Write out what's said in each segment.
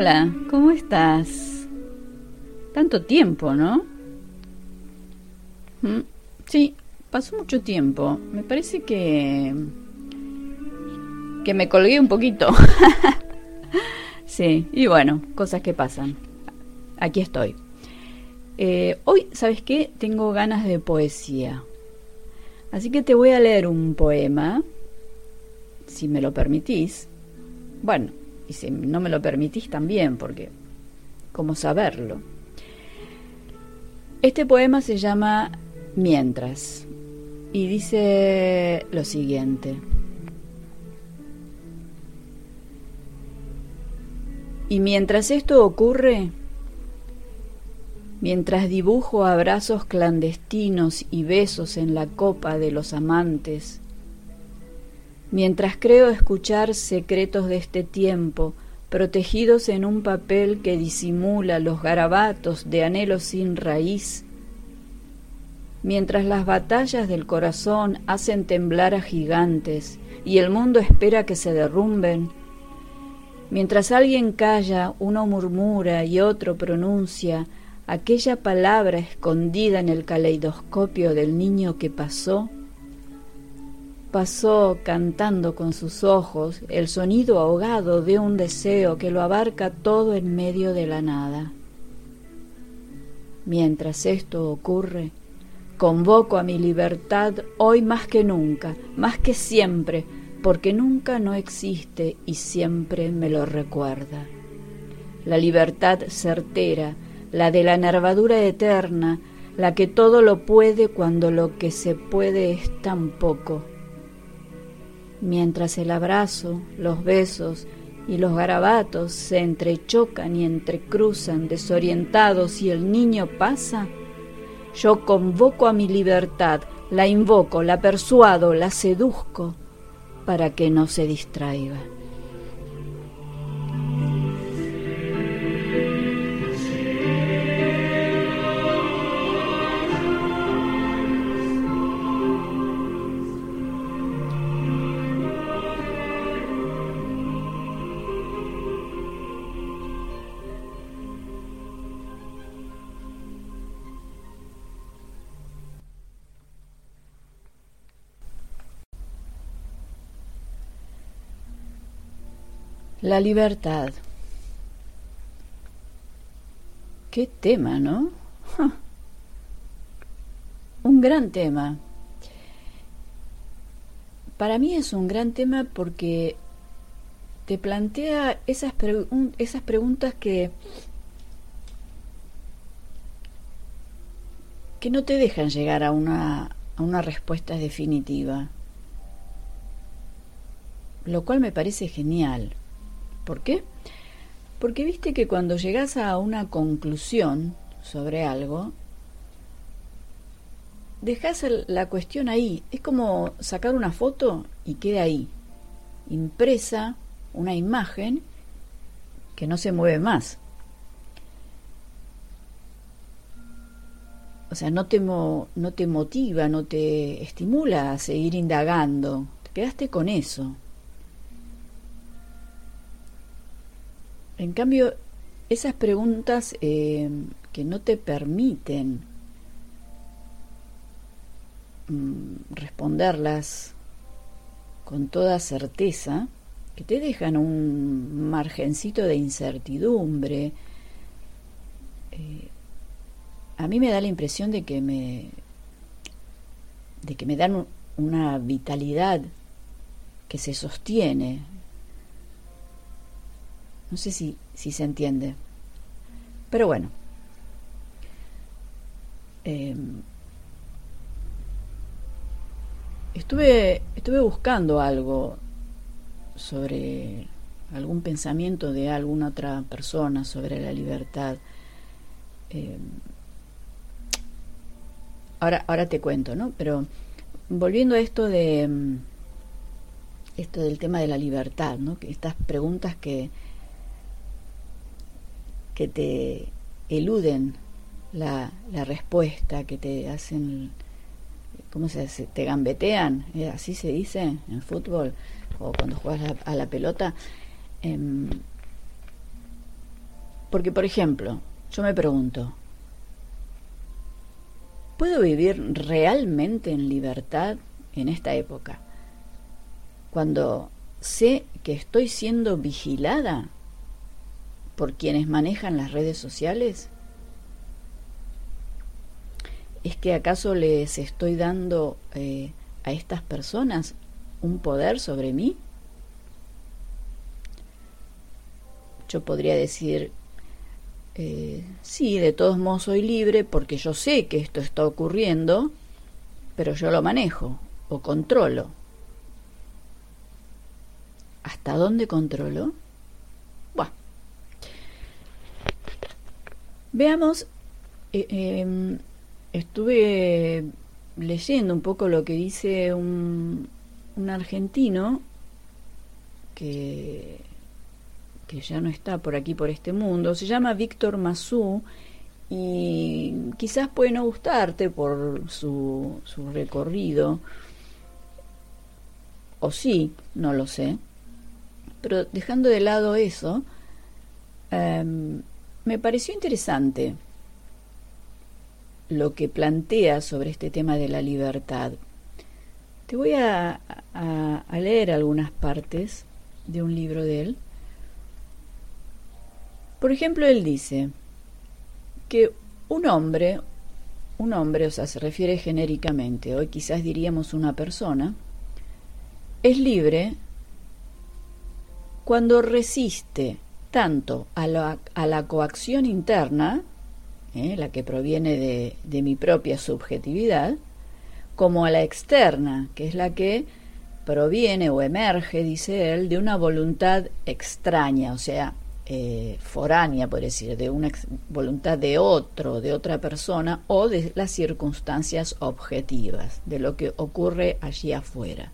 Hola, ¿cómo estás? Tanto tiempo, ¿no? Mm, sí, pasó mucho tiempo. Me parece que... que me colgué un poquito. sí, y bueno, cosas que pasan. Aquí estoy. Eh, hoy, ¿sabes qué? Tengo ganas de poesía. Así que te voy a leer un poema, si me lo permitís. Bueno, y si no me lo permitís también, porque ¿cómo saberlo? Este poema se llama Mientras y dice lo siguiente. Y mientras esto ocurre, mientras dibujo abrazos clandestinos y besos en la copa de los amantes, mientras creo escuchar secretos de este tiempo, protegidos en un papel que disimula los garabatos de anhelos sin raíz, mientras las batallas del corazón hacen temblar a gigantes y el mundo espera que se derrumben, mientras alguien calla, uno murmura y otro pronuncia aquella palabra escondida en el caleidoscopio del niño que pasó, pasó cantando con sus ojos el sonido ahogado de un deseo que lo abarca todo en medio de la nada. Mientras esto ocurre, convoco a mi libertad hoy más que nunca, más que siempre, porque nunca no existe y siempre me lo recuerda. La libertad certera, la de la nervadura eterna, la que todo lo puede cuando lo que se puede es tan poco mientras el abrazo, los besos y los garabatos se entrechocan y entrecruzan desorientados y el niño pasa, yo convoco a mi libertad, la invoco, la persuado, la seduzco para que no se distraiga. La libertad. Qué tema, ¿no? Un gran tema. Para mí es un gran tema porque te plantea esas, esas preguntas que, que no te dejan llegar a una, a una respuesta definitiva. Lo cual me parece genial. ¿Por qué? Porque viste que cuando llegas a una conclusión sobre algo, dejas la cuestión ahí. Es como sacar una foto y queda ahí, impresa una imagen que no se mueve más. O sea, no te, no te motiva, no te estimula a seguir indagando. Te quedaste con eso. En cambio, esas preguntas eh, que no te permiten mm, responderlas con toda certeza, que te dejan un margencito de incertidumbre, eh, a mí me da la impresión de que me de que me dan una vitalidad que se sostiene no sé si, si se entiende. Pero bueno. Em, estuve, estuve buscando algo sobre algún pensamiento de alguna otra persona sobre la libertad. Em, ahora, ahora te cuento, ¿no? Pero volviendo a esto de em, esto del tema de la libertad, ¿no? Estas preguntas que, que te eluden la, la respuesta, que te hacen, ¿cómo se dice? Te gambetean, ¿eh? así se dice en fútbol, o cuando juegas a, la pelota. Em, Porque, por ejemplo, yo me pregunto, ¿puedo vivir realmente en libertad en esta época? Cuando sé que estoy siendo vigilada por quienes manejan las redes sociales? ¿Es que acaso les estoy dando eh, a estas personas un poder sobre mí? Yo podría decir, eh, sí, de todos modos soy libre porque yo sé que esto está ocurriendo, pero yo lo manejo o controlo. ¿Hasta dónde controlo? Bueno, veamos, eh, em, estuve leyendo un poco lo que dice un, un argentino que, que ya no está por aquí, por este mundo, se llama Víctor Mazú y quizás puede no gustarte por su, su recorrido, o sí, no lo sé, pero dejando de lado eso, em, me pareció interesante lo que plantea sobre este tema de la libertad. Te voy a, leer algunas partes de un libro de él. Por ejemplo, él dice que un hombre, un hombre, o sea, se refiere genéricamente, hoy quizás diríamos una persona, es libre cuando resiste tanto a la, a la coacción interna, ¿eh? la que proviene de, de mi propia subjetividad, como a la externa, que es la que proviene o emerge, dice él, de una voluntad extraña, o sea, eh, foránea, por decir, de una voluntad de otro, de otra persona, o de las circunstancias objetivas, de lo que ocurre allí afuera.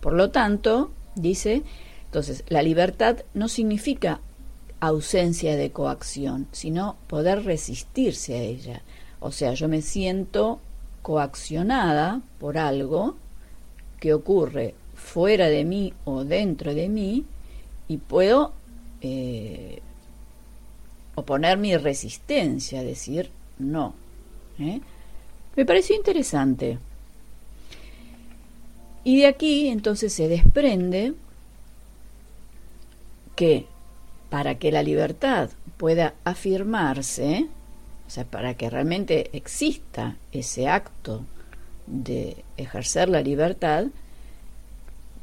Por lo tanto, dice, entonces, la libertad no significa ausencia de coacción, sino poder resistirse a ella. O sea, yo me siento coaccionada por algo que ocurre fuera de mí o dentro de mí y puedo eh, oponer mi resistencia, decir no. ¿eh? Me pareció interesante. Y de aquí entonces se desprende que para que la libertad pueda afirmarse, o sea, para que realmente exista ese acto de ejercer la libertad,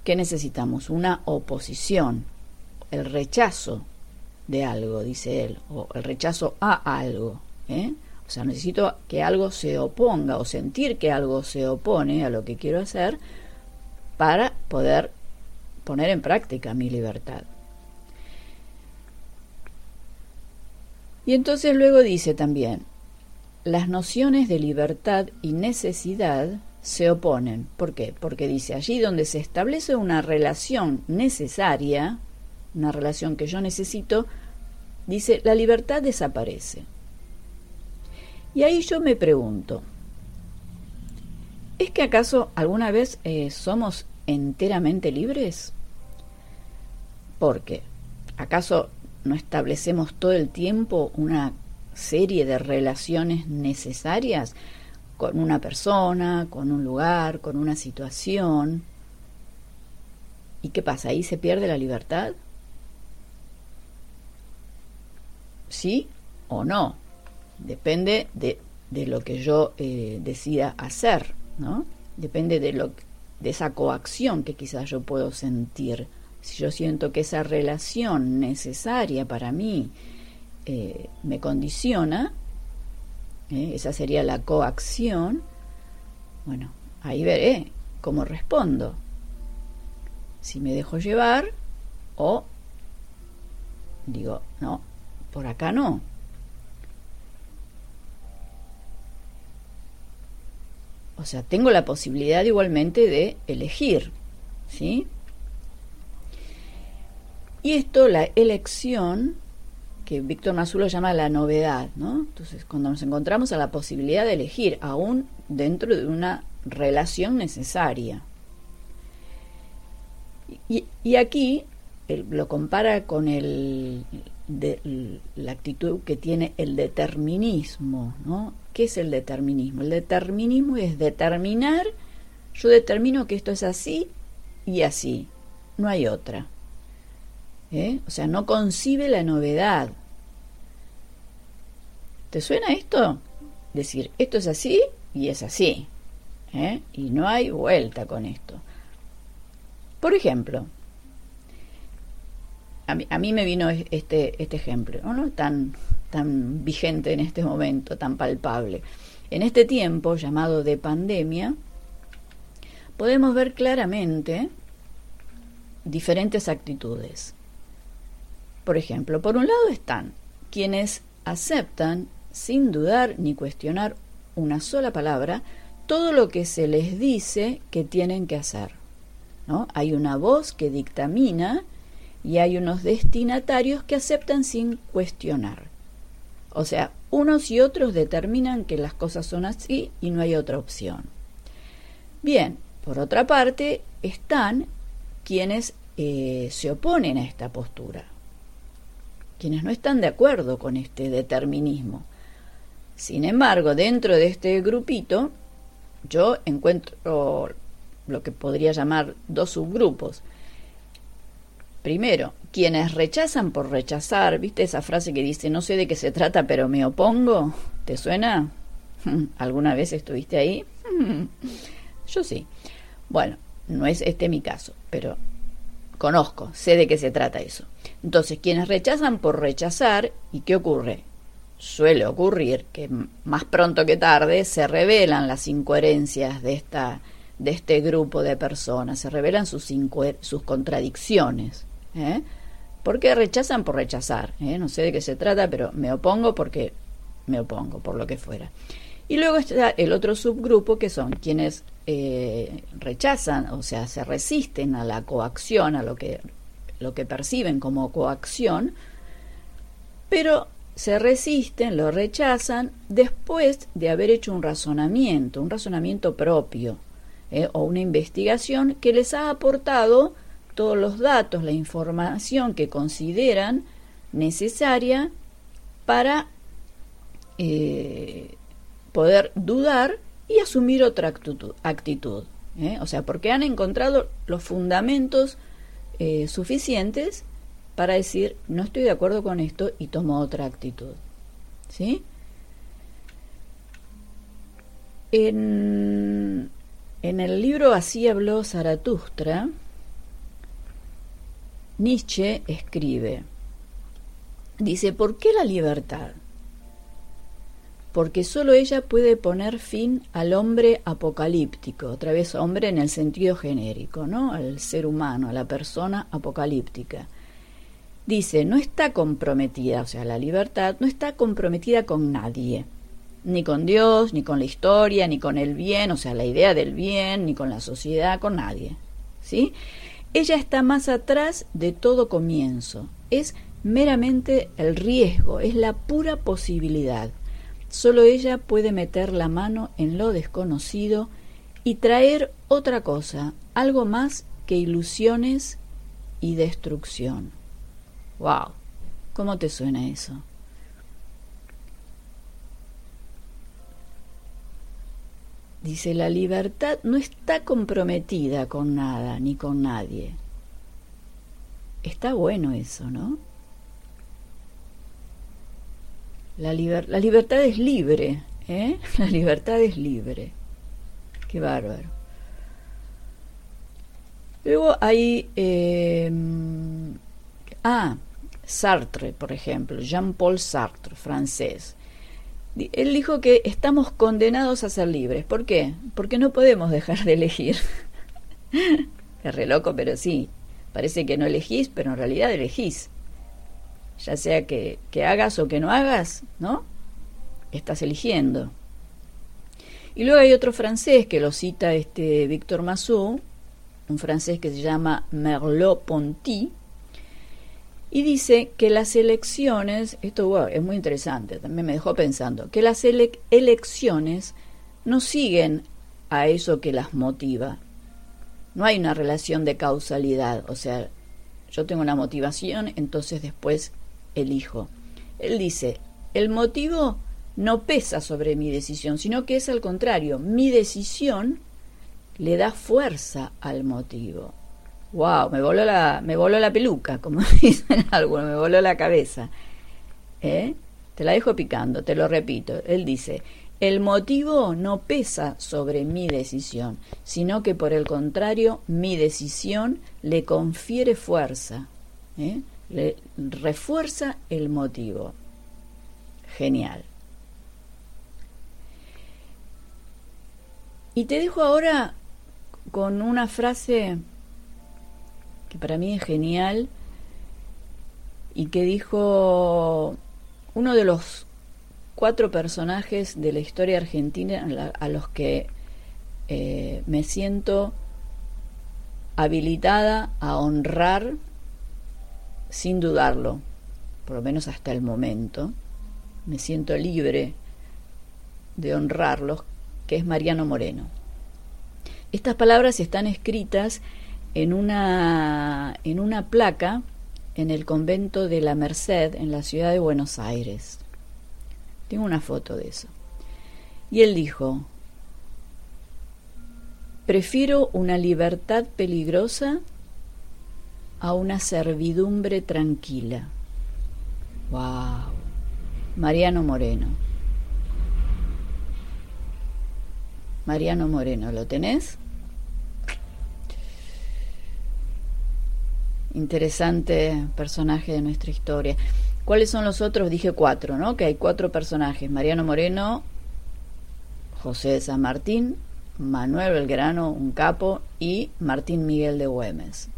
¿qué necesitamos? Una oposición, el rechazo de algo, dice él, o el rechazo a algo. ¿eh? O sea, necesito que algo se oponga o sentir que algo se opone a lo que quiero hacer para poder poner en práctica mi libertad. Y entonces luego dice también, las nociones de libertad y necesidad se oponen. ¿Por qué? Porque dice, allí donde se establece una relación necesaria, una relación que yo necesito, dice, la libertad desaparece. Y ahí yo me pregunto, ¿es que acaso alguna vez eh, somos enteramente libres? ¿Por qué? ¿Acaso no establecemos todo el tiempo una serie de relaciones necesarias con una persona, con un lugar, con una situación. ¿Y qué pasa? ¿Ahí se pierde la libertad? ¿Sí o no? Depende de, de lo que yo eh, decida hacer, ¿no? Depende de, lo, de esa coacción que quizás yo puedo sentir si yo siento que esa relación necesaria para mí eh, me condiciona, eh, esa sería la coacción, bueno, ahí veré cómo respondo. Si me dejo llevar o digo, no, por acá no. O sea, tengo la posibilidad igualmente de elegir, ¿sí? Y esto, la elección, que Víctor Mazulo llama la novedad, ¿no? Entonces, cuando nos encontramos a la posibilidad de elegir, aún dentro de una relación necesaria. Y, aquí lo compara con el, de, la actitud que tiene el determinismo, ¿no? ¿Qué es el determinismo? El determinismo es determinar, yo determino que esto es así y así, no hay otra. ¿Eh? O sea, no concibe la novedad. ¿Te suena esto? Decir, esto es así y es así. ¿eh? Y no hay vuelta con esto. Por ejemplo, a mí, me vino este, este ejemplo, ¿no? tan, tan vigente en este momento, tan palpable. En este tiempo llamado de pandemia, podemos ver claramente diferentes actitudes. Por ejemplo, por un lado están quienes aceptan, sin dudar ni cuestionar una sola palabra, todo lo que se les dice que tienen que hacer. ¿no? Hay una voz que dictamina y hay unos destinatarios que aceptan sin cuestionar. O sea, unos y otros determinan que las cosas son así y no hay otra opción. Bien, por otra parte, están quienes eh, se oponen a esta postura, quienes no están de acuerdo con este determinismo. Sin embargo, dentro de este grupito, yo encuentro lo que podría llamar dos subgrupos. Primero, quienes rechazan por rechazar, ¿viste esa frase que dice no sé de qué se trata pero me opongo? ¿Te suena? ¿Alguna vez estuviste ahí? Yo sí. Bueno, no es este mi caso, pero conozco, sé de qué se trata eso. Entonces, quienes rechazan por rechazar, ¿y qué ocurre? Suele ocurrir que más pronto que tarde se revelan las incoherencias de esta de este grupo de personas, se revelan sus, sus contradicciones. ¿eh? Porque rechazan por rechazar. ¿eh? No sé de qué se trata, pero me opongo porque me opongo, por lo que fuera. Y luego está el otro subgrupo que son quienes eh, rechazan, o sea, se resisten a la coacción, a lo que, lo que perciben como coacción, pero se resisten, lo rechazan después de haber hecho un razonamiento, un razonamiento propio, o una investigación que les ha aportado todos los datos, la información que consideran necesaria para eh, poder dudar y asumir otra actitud. ¿eh? O sea, porque han encontrado los fundamentos eh, suficientes para decir, no estoy de acuerdo con esto y tomo otra actitud. ¿Sí? En, en el libro Así habló Zaratustra, Nietzsche escribe, dice, ¿por qué la libertad? Porque sólo ella puede poner fin al hombre apocalíptico, otra vez hombre en el sentido genérico, ¿no? Al ser humano, a la persona apocalíptica. Dice, no está comprometida, o sea, la libertad no está comprometida con nadie, ni con Dios, ni con la historia, ni con el bien, o sea, la idea del bien, ni con la sociedad, con nadie. ¿Sí? Ella está más atrás de todo comienzo. Es meramente el riesgo, es la pura posibilidad. Solo ella puede meter la mano en lo desconocido y traer otra cosa, algo más que ilusiones y destrucción. ¡Wow! ¿Cómo te suena eso? Dice, la libertad no está comprometida con nada ni con nadie. Está bueno eso, ¿no? La, la libertad es libre, ¿eh? La libertad es libre. Qué bárbaro. Luego hay... Em, ah, Sartre, por ejemplo, Jean-Paul Sartre, francés. Él dijo que estamos condenados a ser libres. ¿Por qué? Porque no podemos dejar de elegir. es re loco, pero sí. Parece que no elegís, pero en realidad elegís. Ya sea que, que hagas o que no hagas, ¿no? Estás eligiendo. Y luego hay otro francés que lo cita este Víctor Massou, un francés que se llama Merleau-Ponty, y dice que las elecciones, esto es muy interesante, también me dejó pensando, que las elecciones no siguen a eso que las motiva. No hay una relación de causalidad, o sea, yo tengo una motivación, entonces después elijo. Él dice, el motivo no pesa sobre mi decisión, sino que es al contrario, mi decisión le da fuerza al motivo. Wow, me voló la, me voló la peluca, como dicen algunos, me voló la cabeza. ¿Eh? Te la dejo picando, te lo repito. Él dice, el motivo no pesa sobre mi decisión, sino que por el contrario, mi decisión le confiere fuerza, ¿eh? Le refuerza el motivo. Genial. Y te dejo ahora con una frase que para mí es genial y que dijo uno de los cuatro personajes de la historia argentina a los que eh, me siento habilitada a honrar sin dudarlo, por lo menos hasta el momento. Me siento libre de honrarlos, que es Mariano Moreno. Estas palabras están escritas en una, en una placa en el convento de la Merced en la ciudad de Buenos Aires. Tengo una foto de eso. Y él dijo, prefiero una libertad peligrosa a una servidumbre tranquila. ¡Wow! Mariano Moreno. Mariano Moreno, ¿lo tenés? interesante personaje de nuestra historia. ¿Cuáles son los otros? Dije cuatro, ¿no? Que hay cuatro personajes. Mariano Moreno, José de San Martín, Manuel Belgrano, un capo, y Martín Miguel de Güemes.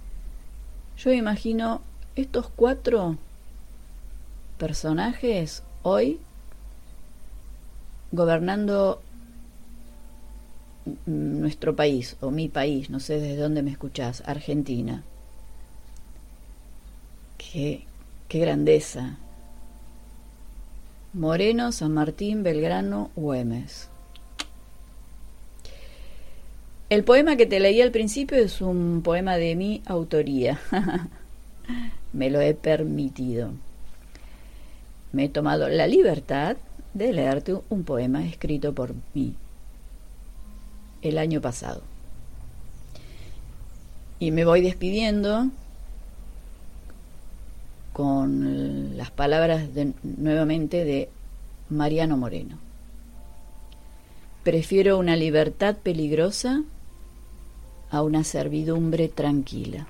Yo imagino estos cuatro personajes hoy gobernando nuestro país, o mi país, no sé desde dónde me escuchás, Argentina. Qué, grandeza. Moreno, San Martín, Belgrano, Güemes. El poema que te leí al principio es un poema de mi autoría. Me lo he permitido. Me he tomado la libertad de leerte un poema escrito por mí el año pasado. Y me voy despidiendo con las palabras de, nuevamente de Mariano Moreno. Prefiero una libertad peligrosa a una servidumbre tranquila.